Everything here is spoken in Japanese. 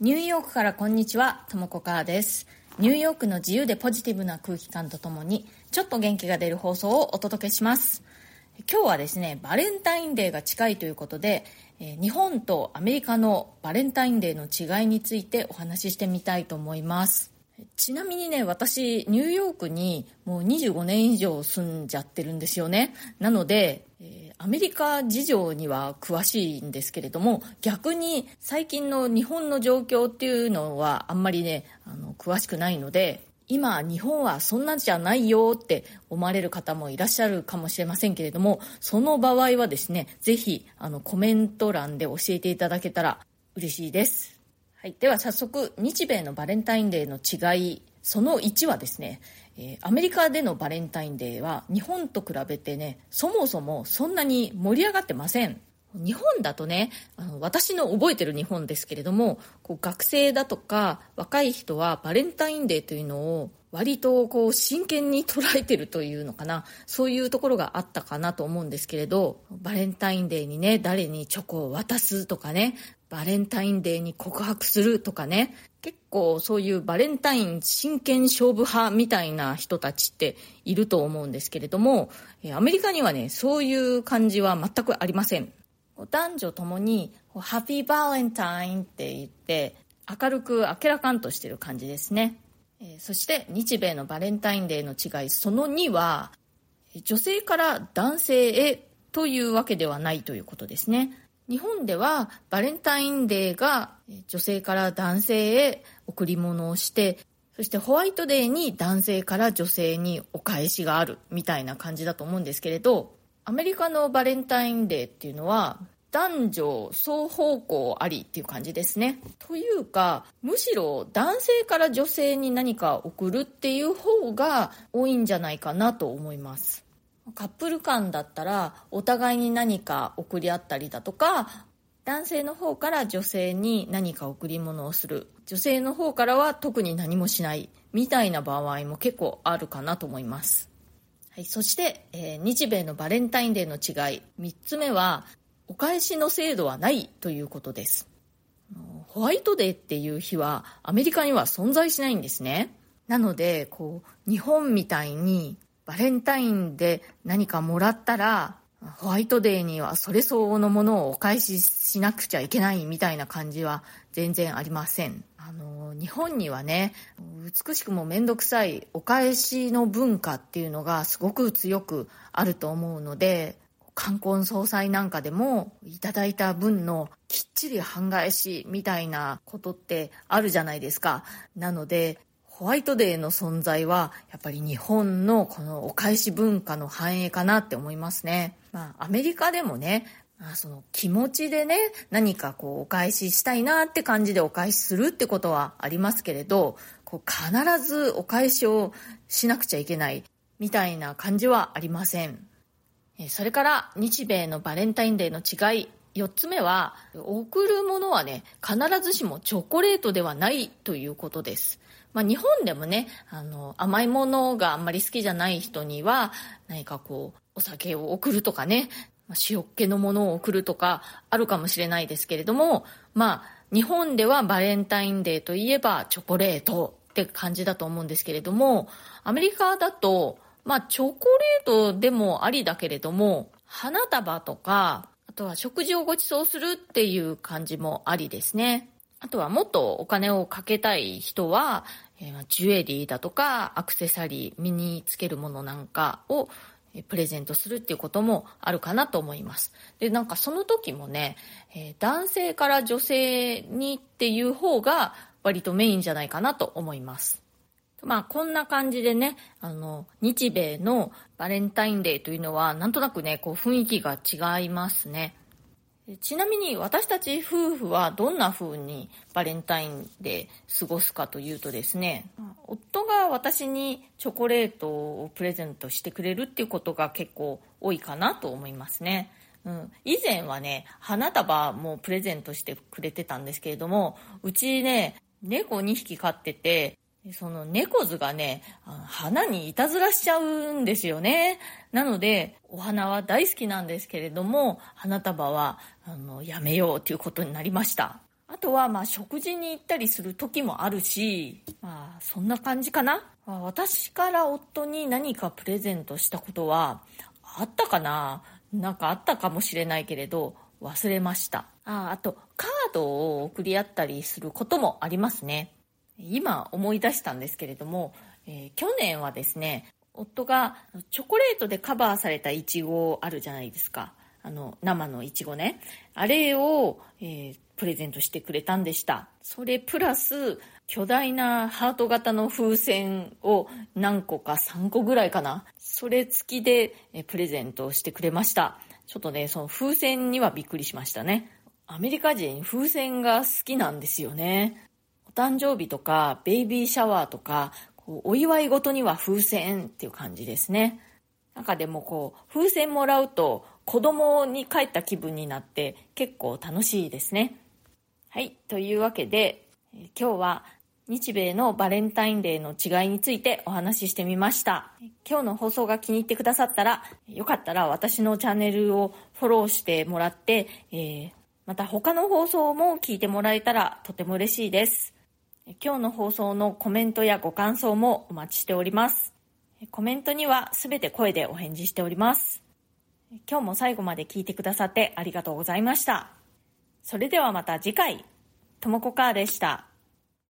ニューヨークからこんにちは、ともこかーです。ニューヨークの自由でポジティブな空気感とともに、ちょっと元気が出る放送をお届けします。今日はですね、バレンタインデーが近いということで、え日本とアメリカのバレンタインデーの違いについてお話ししてみたいと思います。ちなみにね、私、ニューヨークにもう25年以上住んじゃってるんですよね。なので、えーアメリカ事情には詳しいんですけれども、逆に最近の日本の状況っていうのはあんまりね、あの、詳しくないので、今、日本はそんなんじゃないよって思われる方もいらっしゃるかもしれませんけれども、その場合はですね、ぜひ、あの、コメント欄で教えていただけたら嬉しいです。はい。では早速、日米のバレンタインデーの違い、その1はですね、えーアメリカでのバレンタインデーは日本と比べてね、そもそもそんなに盛り上がってません。日本だとね、あの私の覚えてる日本ですけれども、こう学生だとか若い人はバレンタインデーというのを割とこう真剣に捉えてるというのかな、そういうところがあったかなと思うんですけれど、バレンタインデーにね、誰にチョコを渡すとかね、バレンタインデーに告白するとかね、結構そういうバレンタイン真剣勝負派みたいな人たちっていると思うんですけれども、アメリカにはね、そういう感じは全くありません。男女ともに、ハッピーバレンタインって言って、明るく明らかんとしてる感じですね。えーそして日米のバレンタインデーの違い、その2は、女性から男性へというわけではないということですね。日本ではバレンタインデーがえ女性から男性へ贈り物をして、そしてホワイトデーに男性から女性にお返しがあるみたいな感じだと思うんですけれど、アメリカのバレンタインデーっていうのは男女双方向ありっていう感じですね。というか、むしろ男性から女性に何か送るっていう方が多いんじゃないかなと思います。カップル間だったらお互いに何か送り合ったりだとか男性の方から女性に何か贈り物をする女性の方からは特に何もしないみたいな場合も結構あるかなと思います、はい、そして、えー日米のバレンタインデーの違い3つ目はお返しの制度はないということです。ホワイトデーっていう日はアメリカには存在しないんですね。なのでこう日本みたいにバレンタインで何かもらったらホワイトデーにはそれ相応のものをお返ししなくちゃいけないみたいな感じは全然ありません。あの日本にはね美しくも面倒くさいお返しの文化っていうのがすごく強くあると思うので冠婚葬祭なんかでもいただいた分のきっちり半返しみたいなことってあるじゃないですかなのでホワイトデーの存在はやっぱり日本のこのお返し文化の反映かなって思いますね。まあアメリカでもね、まあその気持ちでね、何かこうお返ししたいなって感じでお返しするってことはありますけれど、こう必ずお返しをしなくちゃいけないみたいな感じはありません。それから日米のバレンタインデーの違い。4つ目は贈るものはね必ずしもチョコレートではないということです、まあ、日本でもねあの甘いものがあんまり好きじゃない人には何かこうお酒を送るとかねま塩っ気のものを送るとかあるかもしれないですけれどもまあ日本ではバレンタインデーといえばチョコレートって感じだと思うんですけれどもアメリカだとまあ、チョコレートでもありだけれども、花束とか、あとは食事をご馳走するっていう感じもありですね。あとはもっとお金をかけたい人は、えージュエリーだとか、アクセサリー、身につけるものなんかをプレゼントするっていうこともあるかなと思います。で、なんかその時もね、えー男性から女性にっていう方が割とメインじゃないかなと思います。まあこんな感じでね、あの、日米のバレンタインデーというのはなんとなくね、こう雰囲気が違いますね。ちなみに私たち夫婦はどんな風にバレンタインで過ごすかというとですね、夫が私にチョコレートをプレゼントしてくれるっていうことが結構多いかなと思いますね。うん、以前はね、花束もプレゼントしてくれてたんですけれども、うちね、猫2匹飼ってて、その猫図がね、花にいたずらしちゃうんですよね。なので、お花は大好きなんですけれども、花束は、あの、やめようということになりました。あとはまあ食事に行ったりする時もあるし、まあそんな感じかな。私から夫に何かプレゼントしたことはあったかななんかあったかもしれないけれど忘れました。ああとカードを送り合ったりすることもありますね。今思い出したんですけれども、えー、去年はですね、夫がチョコレートでカバーされたイチゴあるじゃないですか。あの、生のイチゴね。あれを、えー、プレゼントしてくれたんでした。それプラス、巨大なハート型の風船を何個か3個ぐらいかな。それ付きで、えプレゼントしてくれました。ちょっとね、その風船にはびっくりしましたね。アメリカ人風船が好きなんですよね。誕生日とか、ベイビーシャワーとか、こうお祝い事には風船っていう感じですね。中でもこう、風船もらうと子供に帰った気分になって結構楽しいですね。はい。というわけで、今日は日米のバレンタインデーの違いについてお話ししてみました。今日の放送が気に入ってくださったら、よかったら私のチャンネルをフォローしてもらって、えー、また他の放送も聞いてもらえたらとても嬉しいです。今日の放送のコメントやご感想もお待ちしております。コメントにはすべて声でお返事しております。今日も最後まで聞いてくださってありがとうございました。それではまた次回、ともこかーでした。